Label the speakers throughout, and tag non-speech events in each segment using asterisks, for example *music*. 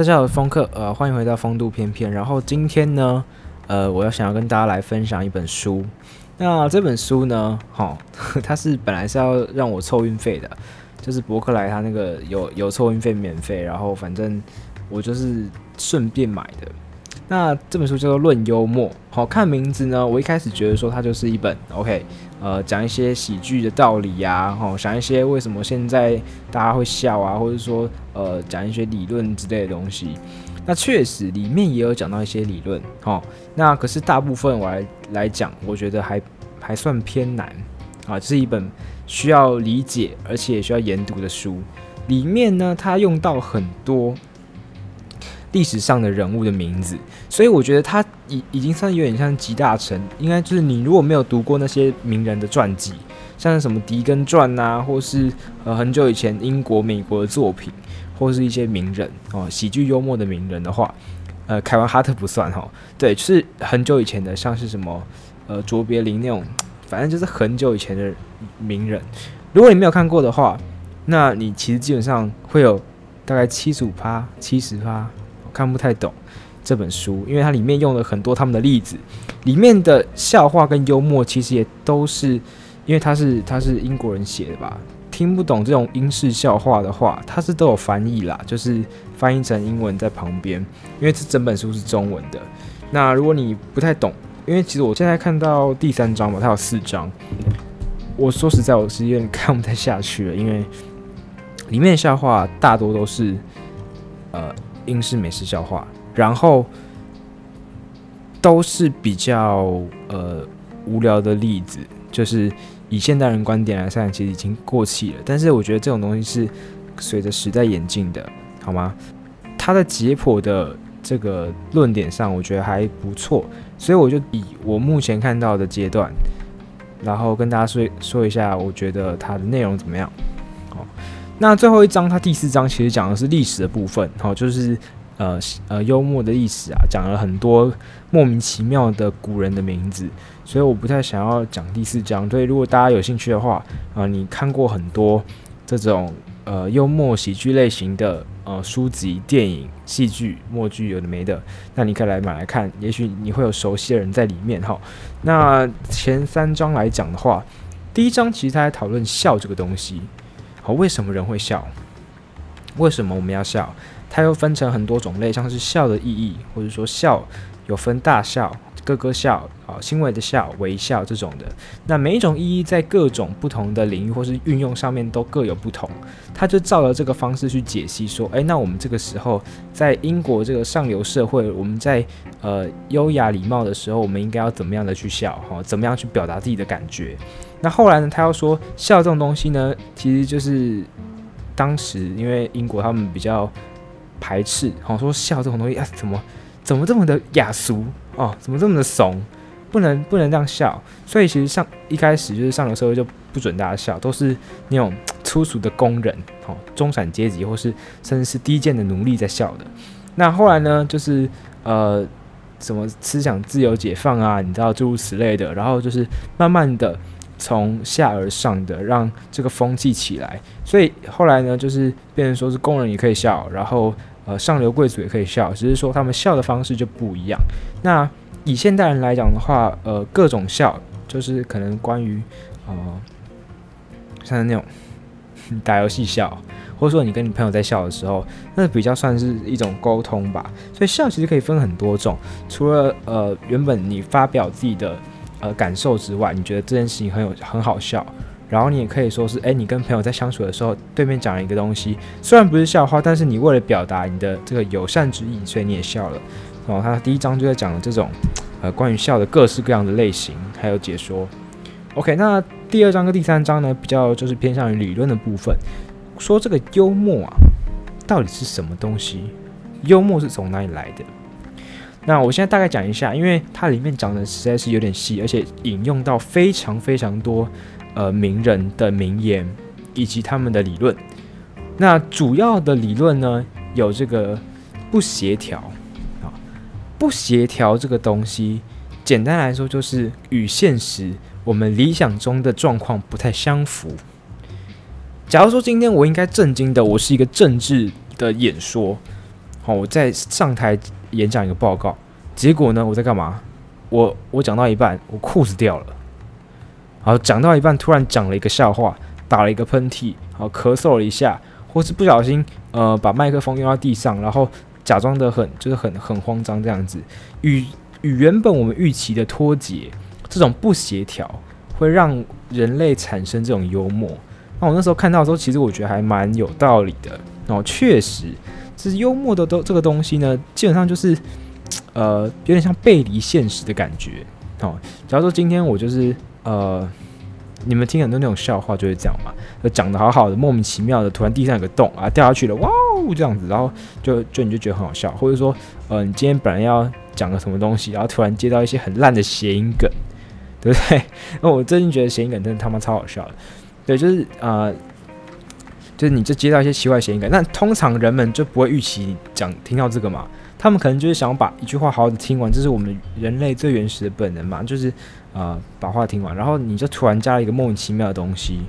Speaker 1: 大家好，风客，呃，欢迎回到风度翩翩。然后今天呢，呃，我要想要跟大家来分享一本书。那这本书呢，哈，*laughs* 它是本来是要让我凑运费的，就是博客来它那个有有凑运费免费，然后反正我就是顺便买的。那这本书叫做《论幽默》，好看名字呢。我一开始觉得说它就是一本 OK，呃，讲一些喜剧的道理呀，吼，讲一些为什么现在大家会笑啊，或者说呃，讲一些理论之类的东西。那确实里面也有讲到一些理论，吼。那可是大部分我来来讲，我觉得还还算偏难啊，这是一本需要理解而且也需要研读的书。里面呢，它用到很多。历史上的人物的名字，所以我觉得他已已经算有点像集大成。应该就是你如果没有读过那些名人的传记，像什么《狄更传》呐，或是呃很久以前英国、美国的作品，或是一些名人哦，喜剧幽默的名人的话，呃，凯文哈特不算哈。对，是很久以前的，像是什么呃卓别林那种，反正就是很久以前的名人。如果你没有看过的话，那你其实基本上会有大概七十五趴、七十趴。看不太懂这本书，因为它里面用了很多他们的例子，里面的笑话跟幽默其实也都是，因为他是他是英国人写的吧，听不懂这种英式笑话的话，他是都有翻译啦，就是翻译成英文在旁边，因为这整本书是中文的。那如果你不太懂，因为其实我现在看到第三章嘛，它有四章，我说实在，我是有点看不太下去了，因为里面的笑话大多都是呃。英式美式笑话，然后都是比较呃无聊的例子，就是以现代人观点来看，其实已经过气了。但是我觉得这种东西是随着时代演进的，好吗？他的解剖的这个论点上，我觉得还不错，所以我就以我目前看到的阶段，然后跟大家说说一下，我觉得它的内容怎么样。那最后一章，它第四章其实讲的是历史的部分，好，就是呃呃幽默的历史啊，讲了很多莫名其妙的古人的名字，所以我不太想要讲第四章。所以如果大家有兴趣的话，啊、你看过很多这种呃幽默喜剧类型的呃书籍、电影、戏剧、默剧，有的没的，那你可以来买来看，也许你会有熟悉的人在里面哈。那前三章来讲的话，第一章其实他在讨论笑这个东西。好，为什么人会笑？为什么我们要笑？它又分成很多种类，像是笑的意义，或者说笑有分大笑、咯咯笑啊、轻微的笑、微笑这种的。那每一种意义在各种不同的领域或是运用上面都各有不同。他就照着这个方式去解析，说：诶，那我们这个时候在英国这个上流社会，我们在呃优雅礼貌的时候，我们应该要怎么样的去笑？哈，怎么样去表达自己的感觉？那后来呢？他要说笑这种东西呢，其实就是当时因为英国他们比较排斥，好说笑这种东西啊，怎么怎么这么的雅俗哦，怎么这么的怂，不能不能这样笑。所以其实上一开始就是上流社会就不准大家笑，都是那种粗俗的工人、哦中产阶级或是甚至是低贱的奴隶在笑的。那后来呢，就是呃什么思想自由解放啊，你知道诸如此类的，然后就是慢慢的。从下而上的让这个风气起来，所以后来呢，就是变成说是工人也可以笑，然后呃上流贵族也可以笑，只是说他们笑的方式就不一样。那以现代人来讲的话，呃各种笑就是可能关于呃像那种打游戏笑，或者说你跟你朋友在笑的时候，那比较算是一种沟通吧。所以笑其实可以分很多种，除了呃原本你发表自己的。呃，感受之外，你觉得这件事情很有很好笑，然后你也可以说是，诶，你跟朋友在相处的时候，对面讲了一个东西，虽然不是笑话，但是你为了表达你的这个友善之意，所以你也笑了。然后他第一章就在讲这种，呃，关于笑的各式各样的类型，还有解说。OK，那第二章跟第三章呢，比较就是偏向于理论的部分，说这个幽默啊，到底是什么东西？幽默是从哪里来的？那我现在大概讲一下，因为它里面讲的实在是有点细，而且引用到非常非常多呃名人的名言以及他们的理论。那主要的理论呢，有这个不协调啊，不协调这个东西，简单来说就是与现实我们理想中的状况不太相符。假如说今天我应该震惊的，我是一个政治的演说。好，我在上台演讲一个报告，结果呢，我在干嘛？我我讲到一半，我裤子掉了。好，讲到一半，突然讲了一个笑话，打了一个喷嚏，好，咳嗽了一下，或是不小心呃把麦克风用到地上，然后假装得很就是很很慌张这样子，与与原本我们预期的脱节，这种不协调会让人类产生这种幽默。那我那时候看到的时候，其实我觉得还蛮有道理的。哦，确实，这是幽默的都这个东西呢，基本上就是，呃，有点像背离现实的感觉。哦，假如说今天我就是呃，你们听很多那种笑话就是这样嘛，就讲得好好的，莫名其妙的，突然地上有个洞啊，掉下去了，哇哦，这样子，然后就就你就觉得很好笑，或者说，呃，你今天本来要讲个什么东西，然后突然接到一些很烂的谐音梗，对不对？那 *laughs* 我最近觉得谐音梗真的他妈超好笑的。对，就是啊、就是你就接到一些奇怪谐音梗，那通常人们就不会预期讲听到这个嘛，他们可能就是想要把一句话好好的听完，这是我们人类最原始的本能嘛，就是啊、把话听完，然后你就突然加了一个莫名其妙的东西，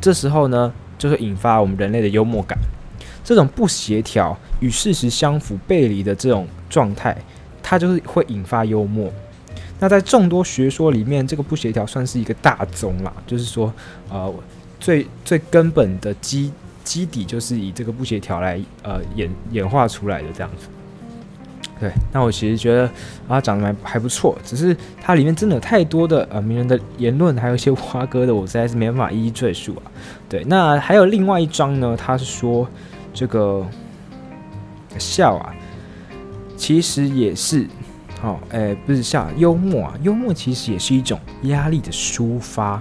Speaker 1: 这时候呢，就会引发我们人类的幽默感，这种不协调、与事实相符、背离的这种状态，它就是会引发幽默。那在众多学说里面，这个不协调算是一个大宗啦，就是说，呃，最最根本的基基底就是以这个不协调来呃演演化出来的这样子。对，那我其实觉得啊，讲的还还不错，只是它里面真的有太多的呃名人的言论，还有一些挖哥的，我实在是没办法一一赘述啊。对，那还有另外一章呢，他是说这个笑啊，其实也是。哦，哎、不是笑幽默啊，幽默其实也是一种压力的抒发。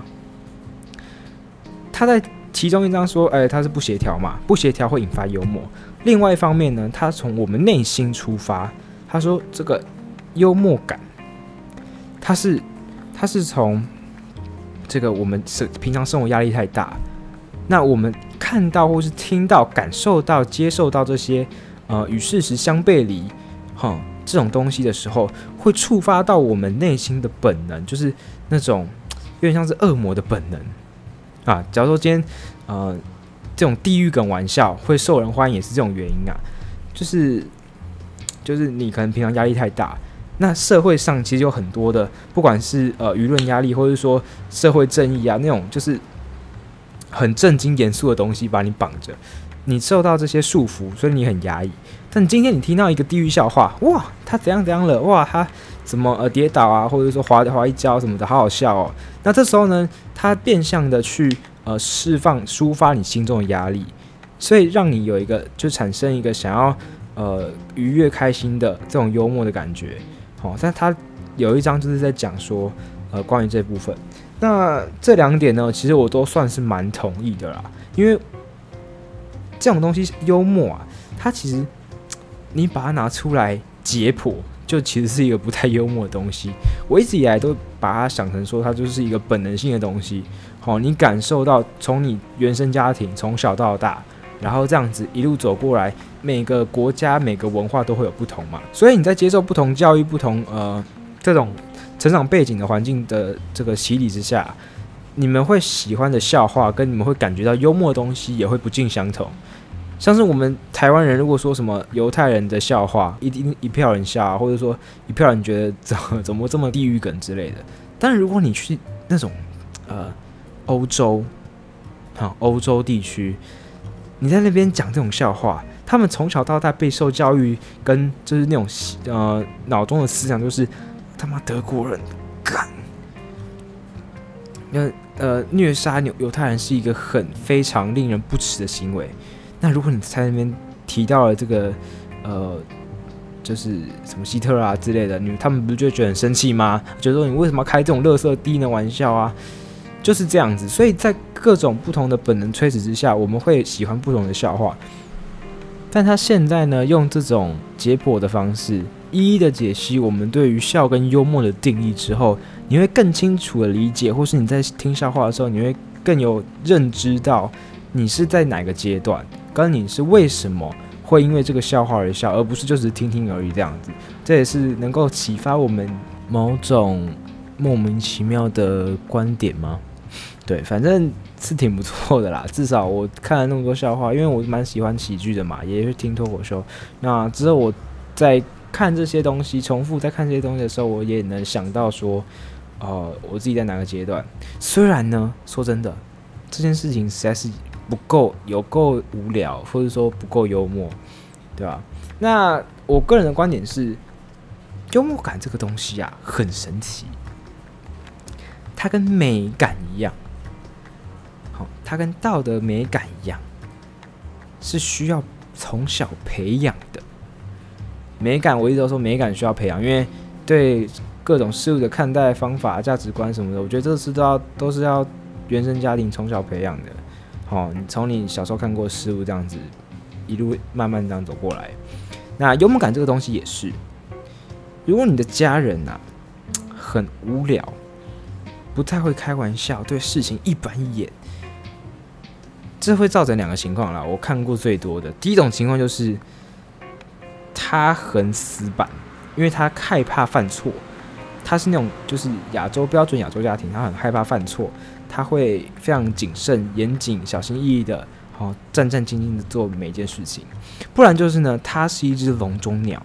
Speaker 1: 他在其中一章说，哎、他是不协调嘛，不协调会引发幽默。另外一方面呢，他从我们内心出发，他说这个幽默感，他是他是从这个我们是平常生活压力太大，那我们看到或是听到、感受到、接受到这些呃与事实相背离，哈。这种东西的时候，会触发到我们内心的本能，就是那种有点像是恶魔的本能啊。假如说今天，呃，这种地狱梗玩笑会受人欢迎，也是这种原因啊。就是，就是你可能平常压力太大，那社会上其实有很多的，不管是呃舆论压力，或者说社会正义啊，那种就是很正经严肃的东西把你绑着，你受到这些束缚，所以你很压抑。但今天你听到一个地狱笑话，哇，他怎样怎样了？哇，他怎么呃跌倒啊，或者说滑滑一跤什么的，好好笑哦。那这时候呢，他变相的去呃释放、抒发你心中的压力，所以让你有一个就产生一个想要呃愉悦、开心的这种幽默的感觉。好、哦，但他有一章就是在讲说呃关于这部分。那这两点呢，其实我都算是蛮同意的啦，因为这种东西幽默啊，它其实。你把它拿出来解剖，就其实是一个不太幽默的东西。*laughs* 我一直以来都把它想成说，它就是一个本能性的东西。好，你感受到从你原生家庭从小到大，然后这样子一路走过来，每个国家每个文化都会有不同嘛。所以你在接受不同教育、不同呃这种成长背景的环境的这个洗礼之下，你们会喜欢的笑话跟你们会感觉到幽默的东西也会不尽相同。像是我们台湾人，如果说什么犹太人的笑话，一定一票人笑，或者说一票人觉得怎么 *laughs* 怎么这么地狱梗之类的。但如果你去那种呃欧洲，哈欧洲地区，你在那边讲这种笑话，他们从小到大备受教育，跟就是那种呃脑中的思想就是他妈德国人干，那呃虐杀犹犹太人是一个很非常令人不齿的行为。那如果你在那边提到了这个，呃，就是什么希特啊之类的，你他们不是就觉得很生气吗？觉得说你为什么开这种乐色低能玩笑啊？就是这样子。所以在各种不同的本能驱使之下，我们会喜欢不同的笑话。但他现在呢，用这种解剖的方式，一一的解析我们对于笑跟幽默的定义之后，你会更清楚的理解，或是你在听笑话的时候，你会更有认知到你是在哪个阶段。跟你是为什么会因为这个笑话而笑，而不是就只是听听而已这样子，这也是能够启发我们某种莫名其妙的观点吗？*laughs* 对，反正是挺不错的啦。*laughs* 至少我看了那么多笑话，因为我蛮喜欢喜剧的嘛，也是听脱口秀。那之后我在看这些东西，重复在看这些东西的时候，我也能想到说，哦、呃，我自己在哪个阶段。虽然呢，说真的，这件事情实在是不够有够无聊，或者说不够幽默，对吧？那我个人的观点是，幽默感这个东西啊，很神奇。它跟美感一样，好，它跟道德美感一样，是需要从小培养的。美感，我一直都说美感需要培养，因为对各种事物的看待方法、价值观什么的，我觉得这是都要都是要原生家庭从小培养的。好，你从你小时候看过事物这样子，一路慢慢这样走过来。那幽默感这个东西也是，如果你的家人呐、很无聊。不太会开玩笑，对事情一板一眼，这会造成两个情况啦。我看过最多的第一种情况就是，他很死板，因为他害怕犯错。他是那种就是亚洲标准亚洲家庭，他很害怕犯错，他会非常谨慎、严谨、小心翼翼的，好战战兢兢的做每一件事情。不然就是呢，他是一只笼中鸟。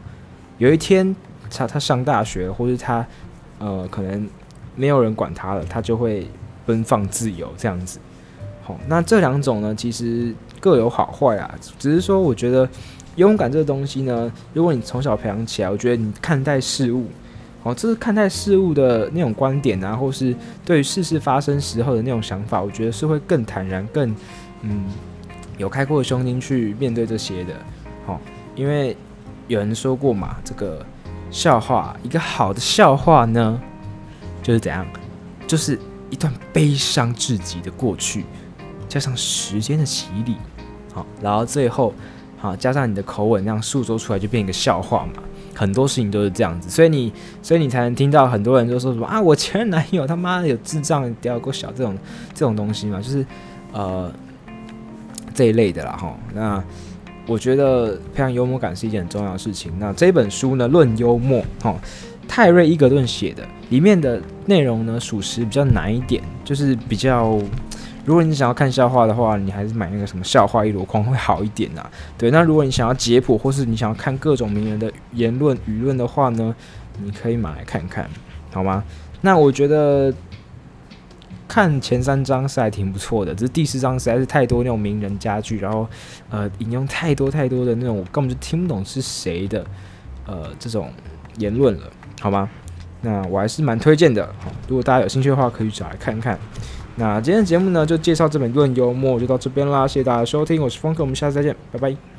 Speaker 1: 有一天，他他上大学，或是他呃可能。没有人管他了，他就会奔放自由这样子。好，那这两种呢，其实各有好坏啊。只是说，我觉得勇敢这个东西呢，如果你从小培养起来，我觉得你看待事物，好，这是看待事物的那种观点啊，或是对于事事发生时候的那种想法，我觉得是会更坦然、更嗯有开阔的胸襟去面对这些的。好，因为有人说过嘛，这个笑话，一个好的笑话呢。就是怎样，就是一段悲伤至极的过去，加上时间的洗礼，好，然后最后，好加上你的口吻，那样诉说出来就变一个笑话嘛。很多事情都是这样子，所以你，所以你才能听到很多人就说什么啊，我前男友他妈的有智障，屌够小这种这种东西嘛，就是呃这一类的啦哈。那我觉得培养幽默感是一件很重要的事情。那这本书呢，论幽默，哈。泰瑞伊格顿写的，里面的内容呢，属实比较难一点，就是比较，如果你想要看笑话的话，你还是买那个什么笑话一箩筐会好一点呐。对，那如果你想要解剖，或是你想要看各种名人的言论舆论的话呢，你可以买来看看，好吗？那我觉得看前三章是还挺不错的，只是第四章实在是太多那种名人佳句，然后呃引用太多太多的那种我根本就听不懂是谁的呃这种言论了。好吗？那我还是蛮推荐的。如果大家有兴趣的话，可以找来看看。那今天的节目呢，就介绍这本《论幽默》，就到这边啦。谢谢大家收听，我是峰哥，我们下次再见，拜拜。